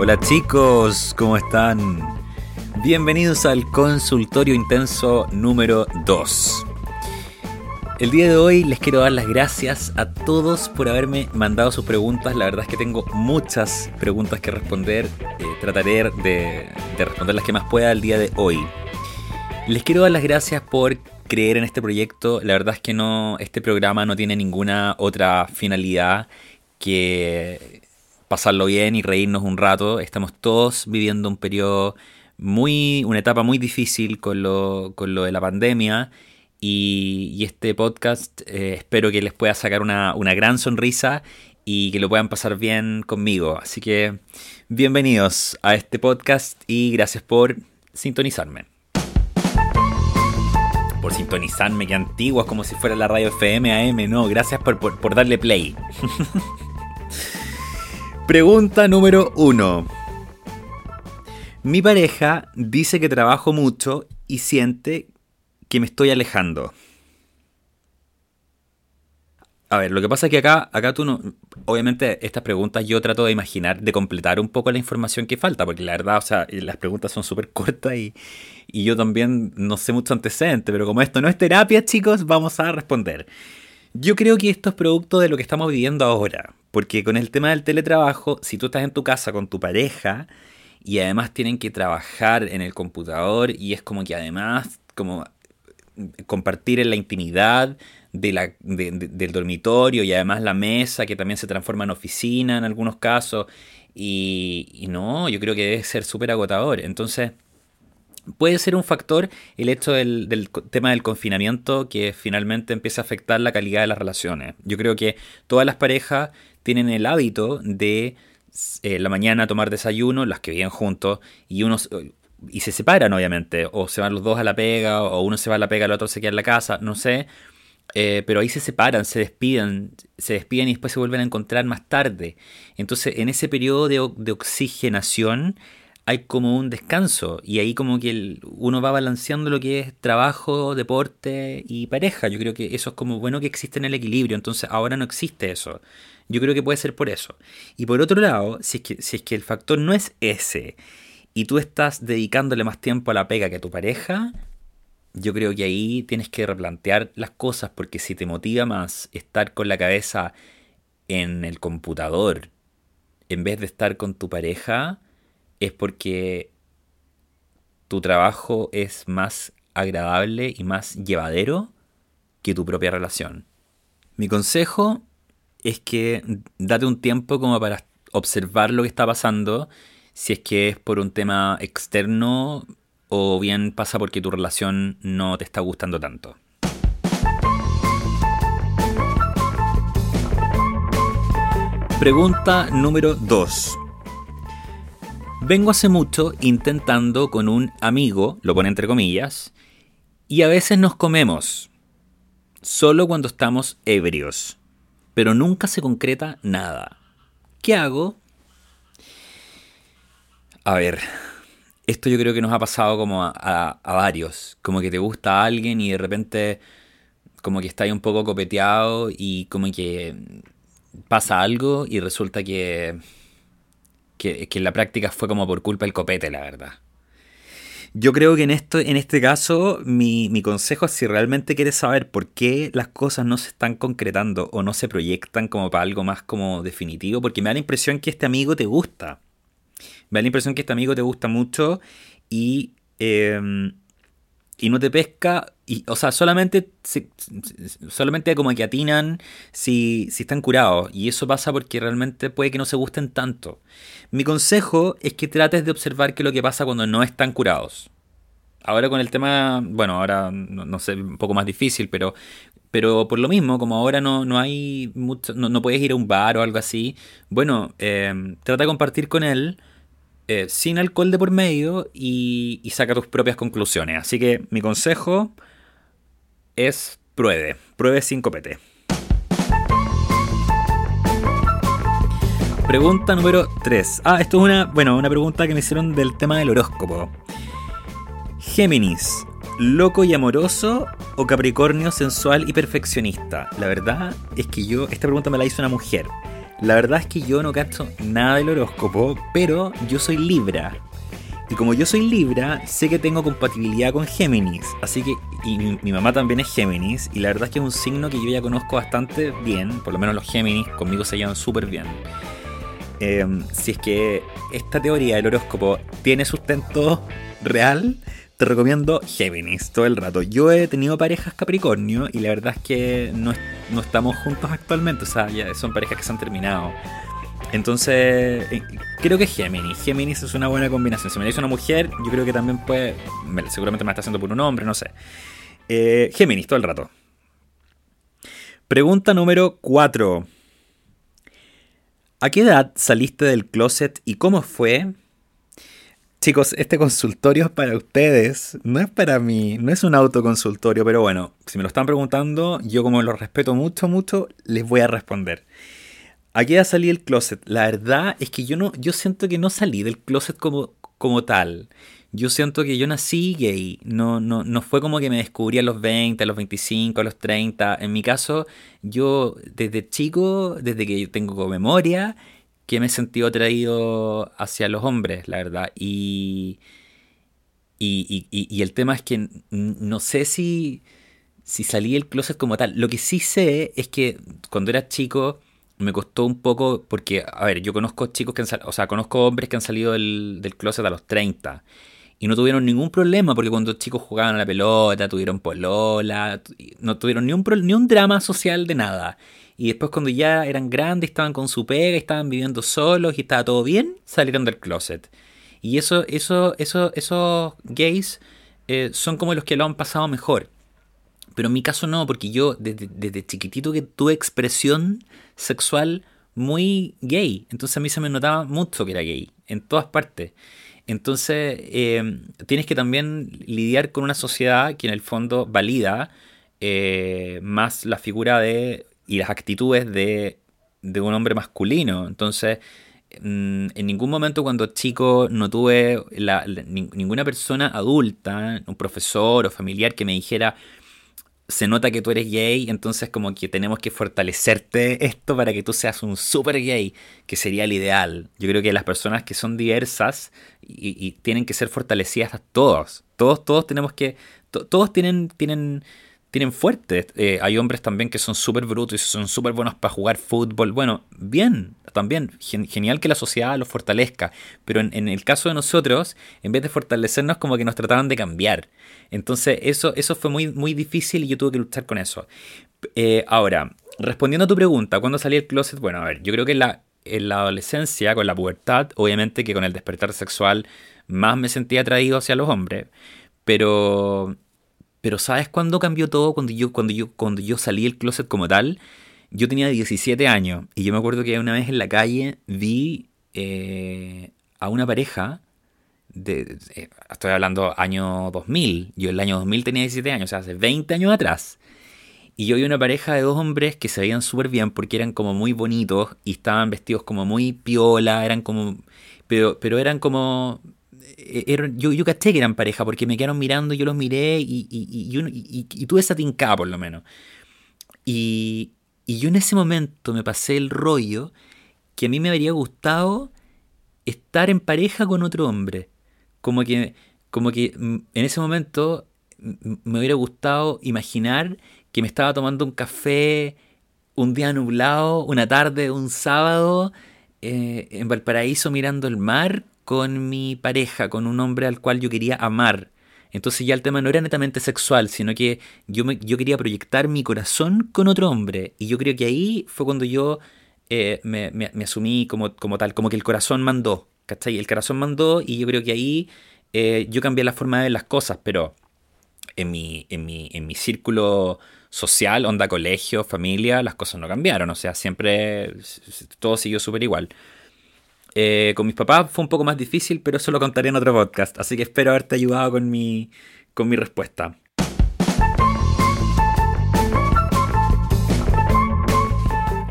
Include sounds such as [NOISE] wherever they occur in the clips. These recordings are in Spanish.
Hola chicos, ¿cómo están? Bienvenidos al consultorio intenso número 2. El día de hoy les quiero dar las gracias a todos por haberme mandado sus preguntas. La verdad es que tengo muchas preguntas que responder. Eh, trataré de, de responder las que más pueda el día de hoy. Les quiero dar las gracias por creer en este proyecto. La verdad es que no, este programa no tiene ninguna otra finalidad que pasarlo bien y reírnos un rato. Estamos todos viviendo un periodo muy, una etapa muy difícil con lo, con lo de la pandemia. Y, este podcast eh, espero que les pueda sacar una, una gran sonrisa y que lo puedan pasar bien conmigo. Así que bienvenidos a este podcast y gracias por sintonizarme. Por sintonizarme, que antiguas, como si fuera la radio FM AM. No, gracias por, por darle play. [LAUGHS] Pregunta número uno. Mi pareja dice que trabajo mucho y siente que me estoy alejando. A ver, lo que pasa es que acá, acá tú no. Obviamente, estas preguntas yo trato de imaginar, de completar un poco la información que falta, porque la verdad, o sea, las preguntas son súper cortas y, y yo también no sé mucho antecedente, pero como esto no es terapia, chicos, vamos a responder. Yo creo que esto es producto de lo que estamos viviendo ahora, porque con el tema del teletrabajo, si tú estás en tu casa con tu pareja y además tienen que trabajar en el computador y es como que además como compartir en la intimidad de la, del dormitorio y además la mesa que también se transforma en oficina en algunos casos. Y, no, yo creo que debe ser súper agotador. Entonces, puede ser un factor el hecho del, tema del confinamiento que finalmente empieza a afectar la calidad de las relaciones. Yo creo que todas las parejas tienen el hábito de eh, la mañana tomar desayuno, las que viven juntos, y unos y se separan obviamente, o se van los dos a la pega, o uno se va a la pega, el otro se queda en la casa, no sé, eh, pero ahí se separan, se despiden, se despiden y después se vuelven a encontrar más tarde. Entonces, en ese periodo de oxigenación hay como un descanso y ahí como que uno va balanceando lo que es trabajo, deporte y pareja. Yo creo que eso es como bueno que existe en el equilibrio, entonces ahora no existe eso. Yo creo que puede ser por eso. Y por otro lado, si es que, si es que el factor no es ese y tú estás dedicándole más tiempo a la pega que a tu pareja, yo creo que ahí tienes que replantear las cosas porque si te motiva más estar con la cabeza en el computador en vez de estar con tu pareja, es porque tu trabajo es más agradable y más llevadero que tu propia relación. Mi consejo es que date un tiempo como para observar lo que está pasando, si es que es por un tema externo o bien pasa porque tu relación no te está gustando tanto. Pregunta número 2. Vengo hace mucho intentando con un amigo, lo pone entre comillas, y a veces nos comemos, solo cuando estamos ebrios, pero nunca se concreta nada. ¿Qué hago? A ver, esto yo creo que nos ha pasado como a, varios. Como que te gusta a alguien y de repente como que está ahí un poco copeteado y como que pasa algo y resulta que, que, en la práctica fue como por culpa del copete, la verdad. Yo creo que en, esto, en este caso mi, mi consejo es si realmente quieres saber por qué las cosas no se están concretando o no se proyectan como para algo más como definitivo, porque me da la impresión que este amigo te gusta. Me da la impresión que este amigo te gusta mucho y, em, y no te pesca. Y, o sea, solamente, solamente como que atinan si, si están curados. Y eso pasa porque realmente puede que no se gusten tanto. Mi consejo es que trates de observar qué es lo que pasa cuando no están curados. Ahora con el tema, bueno, ahora no, sé, un poco más difícil, pero pero por lo mismo, como ahora no, no hay mucho, no, puedes ir a un bar o algo así, bueno, em, trata de compartir con él eh, sin alcohol de por medio y, saca tus propias conclusiones. Así que mi consejo es pruebe, pruebe sin copete. Pregunta número 3. Ah, esto es una, bueno, una pregunta que me hicieron del tema del horóscopo. Géminis, ¿loco y amoroso o Capricornio sensual y perfeccionista? La verdad es que yo, esta pregunta me la hizo una mujer. La verdad es que yo no cacho nada del horóscopo, pero yo soy Libra. Y como yo soy Libra, sé que tengo compatibilidad con Géminis. Así que, y mi, mamá también es Géminis. Y la verdad es que es un signo que yo ya conozco bastante bien. Por lo menos los Géminis conmigo se llevan súper bien. Em, si es que esta teoría del horóscopo tiene sustento real, te recomiendo Géminis todo el rato. Yo he tenido parejas Capricornio y la verdad es que no, no estamos juntos actualmente. O sea, ya son parejas que se han terminado. Entonces, eh, creo que Géminis. Géminis es una buena combinación. Si me dice una mujer, yo creo que también puede. Seguramente me está haciendo por un hombre, no sé. Eh, Géminis, todo el rato. Pregunta número 4. ¿A qué edad saliste del closet y cómo fue? Chicos, este consultorio es para ustedes, no es para mí, no es un autoconsultorio, pero bueno, si me lo están preguntando, yo como lo respeto mucho, mucho, les voy a responder. Aquí ya salí del closet. La verdad es que yo no, yo siento que no salí del closet como, como tal. Yo siento que yo nací gay. No, no, no fue como que me descubrí a los 20, a los 25, a los 30. En mi caso, yo desde chico, desde que tengo memoria, que me he sentido atraído hacia los hombres, la verdad. Y, y, y, el tema es que no sé si, si salí del closet como tal. Lo que sí sé es que cuando era chico me costó un poco porque, a ver, yo conozco chicos que han o sea, conozco hombres que han salido del, del closet a los 30 y no tuvieron ningún problema porque cuando chicos jugaban a la pelota, tuvieron polola, no tuvieron ni un, ni un drama social de nada. Y después cuando ya eran grandes, estaban con su pega, estaban viviendo solos y estaba todo bien, salieron del closet. Y eso, eso, eso, esos gays eh, son como los que lo han pasado mejor. Pero en mi caso no, porque yo desde, chiquitito que tuve expresión sexual muy gay. Entonces a mí se me notaba mucho que era gay, en todas partes. Entonces eh, tienes que también lidiar con una sociedad que en el fondo valida eh, más la figura de y las actitudes de, de un hombre masculino. Entonces, mm, en ningún momento cuando chico no tuve ninguna persona adulta, un profesor o familiar que me dijera, se nota que tú eres gay, entonces como que tenemos que fortalecerte esto para que tú seas un super gay, que sería el ideal. Yo creo que las personas que son diversas y, tienen que ser fortalecidas a todos. Todos, todos tenemos que, todos tienen, tienen tienen fuertes. Eh, hay hombres también que son súper brutos y son súper buenos para jugar fútbol. Bueno, bien, también. genial que la sociedad los fortalezca. Pero en, el caso de nosotros, en vez de fortalecernos, como que nos trataban de cambiar. Entonces, eso, eso fue muy, muy difícil y yo tuve que luchar con eso. Eh, ahora, respondiendo a tu pregunta, ¿cuándo salí del closet? Bueno, a ver, yo creo que en la, en la adolescencia, con la pubertad, obviamente que con el despertar sexual, más me sentía atraído hacia los hombres. Pero pero ¿sabes cuándo cambió todo? Cuando yo, cuando yo, cuando yo salí del closet como tal, yo tenía 17 años y yo me acuerdo que una vez en la calle vi eh, a una pareja, de, estoy hablando año 2000, yo en el año 2000 tenía 17 años, o sea, hace 20 años atrás. Y yo vi una pareja de dos hombres que se veían súper bien porque eran como muy bonitos y estaban vestidos como muy piola, eran como... Pero, pero eran como eh, yo, yo caché que eran pareja porque me quedaron mirando, yo los miré y, y, y, y tuve esa tincada por lo menos. Y, yo en ese momento me pasé el rollo que a mí me habría gustado estar en pareja con otro hombre. Como que, como que mm, en ese momento me hubiera gustado imaginar que me estaba tomando un café un día nublado, una tarde, un sábado, eh, en Valparaíso mirando el mar con mi pareja, con un hombre al cual yo quería amar. Entonces ya el tema no era netamente sexual, sino que yo, yo quería proyectar mi corazón con otro hombre. Y yo creo que ahí fue cuando yo eh, me, me, asumí como, como tal, como que el corazón mandó. ¿Cachai? El corazón mandó y yo creo que ahí eh, yo cambié la forma de ver las cosas, pero en mi, en mi, en mi círculo social, onda colegio, familia, las cosas no cambiaron. O sea, siempre todo siguió súper igual. Eh, con mis papás fue un poco más difícil, pero eso lo contaré en otro podcast. Así que espero haberte ayudado con mi, con mi respuesta.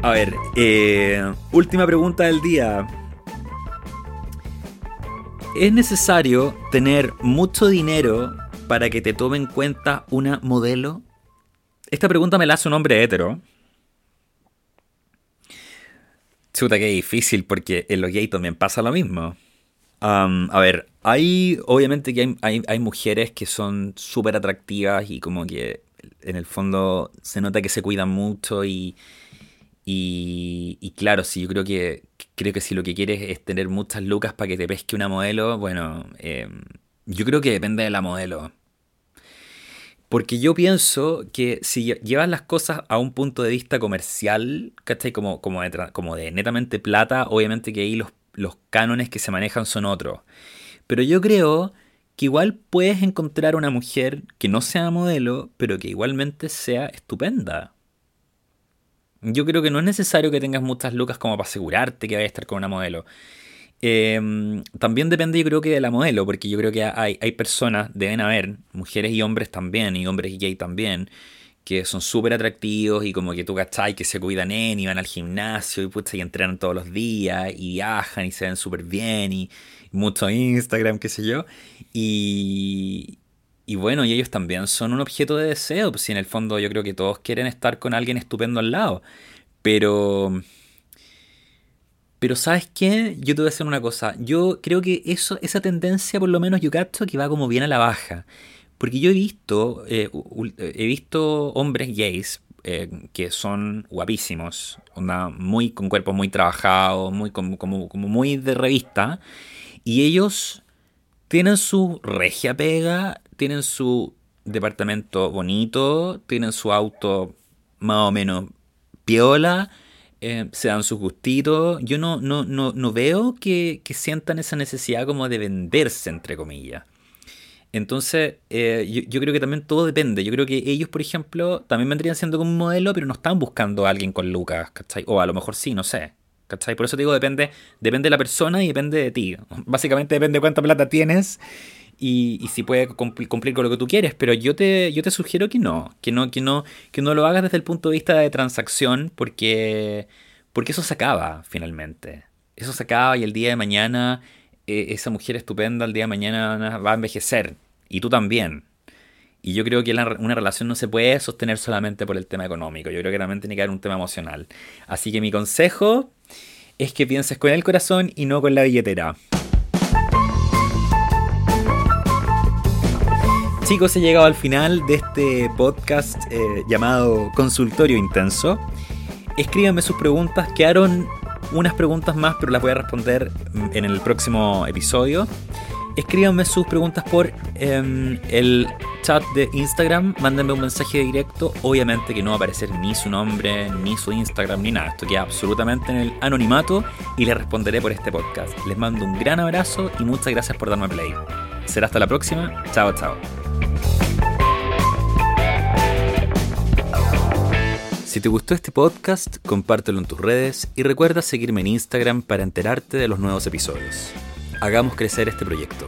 A ver, eh, última pregunta del día. ¿Es necesario tener mucho dinero para que te tome en cuenta una modelo? Esta pregunta me la hace un hombre hetero. Chuta, qué difícil, porque en los gays también pasa lo mismo. a ver, hay, obviamente que hay, hay, mujeres que son súper atractivas y como que en el fondo se nota que se cuidan mucho y, y, claro, sí, yo creo que, creo que si lo que quieres es tener muchas lucas para que te pesque una modelo, bueno, em, yo creo que depende de la modelo. Porque yo pienso que si llevas las cosas a un punto de vista comercial, ¿cachai? Como, como, de, como de netamente plata, obviamente que ahí los, los cánones que se manejan son otros. Pero yo creo que igual puedes encontrar una mujer que no sea modelo, pero que igualmente sea estupenda. Yo creo que no es necesario que tengas muchas lucas como para asegurarte que vayas a estar con una modelo. Em, también depende, yo creo que de la modelo, porque yo creo que hay, hay personas, deben haber, mujeres y hombres también, y hombres y gay también, que son súper atractivos y como que tú cachai que se cuidan en y van al gimnasio y, pucha, y entrenan todos los días y viajan y se ven súper bien y, mucho Instagram, qué sé yo. Y, y bueno, y ellos también son un objeto de deseo, pues si en el fondo yo creo que todos quieren estar con alguien estupendo al lado. Pero pero ¿sabes qué? Yo te voy a decir una cosa. Yo creo que eso, esa tendencia, por lo menos yo capto que va como bien a la baja. Porque yo he visto, eh, he visto hombres gays eh, que son guapísimos, muy, con cuerpos muy trabajados, muy, como, muy de revista. Y ellos tienen su regia pega, tienen su departamento bonito, tienen su auto más o menos piola eh, se dan sus gustitos. Yo no, no, no, no veo que, sientan esa necesidad como de venderse, entre comillas. Entonces, eh, yo, creo que también todo depende. Yo creo que ellos, por ejemplo, también vendrían siendo como un modelo, pero no están buscando a alguien con lucas, ¿cachai? O a lo mejor sí, no sé. ¿Cachai? Por eso te digo, depende, depende de la persona y depende de ti. [LAUGHS] Básicamente depende de cuánta plata tienes y, si puede cumplir, con lo que tú quieres, pero yo te, yo te sugiero que no, que no, que no, que no lo hagas desde el punto de vista de transacción, porque, porque eso se acaba finalmente. Eso se acaba y el día de mañana eh, esa mujer estupenda el día de mañana va a envejecer y tú también. Y yo creo que una relación no se puede sostener solamente por el tema económico. Yo creo que también tiene que haber un tema emocional. Así que mi consejo es que pienses con el corazón y no con la billetera. Chicos, he llegado al final de este podcast eh, llamado Consultorio Intenso. Escríbanme sus preguntas, quedaron unas preguntas más, pero las voy a responder en el próximo episodio. Escríbanme sus preguntas por em, el chat de Instagram, mándenme un mensaje directo. Obviamente que no va a aparecer ni su nombre, ni su Instagram, ni nada. Esto queda absolutamente en el anonimato y les responderé por este podcast. Les mando un gran abrazo y muchas gracias por darme play. Será hasta la próxima. Chao, chao. Si te gustó este podcast, compártelo en tus redes y recuerda seguirme en Instagram para enterarte de los nuevos episodios. Hagamos crecer este proyecto.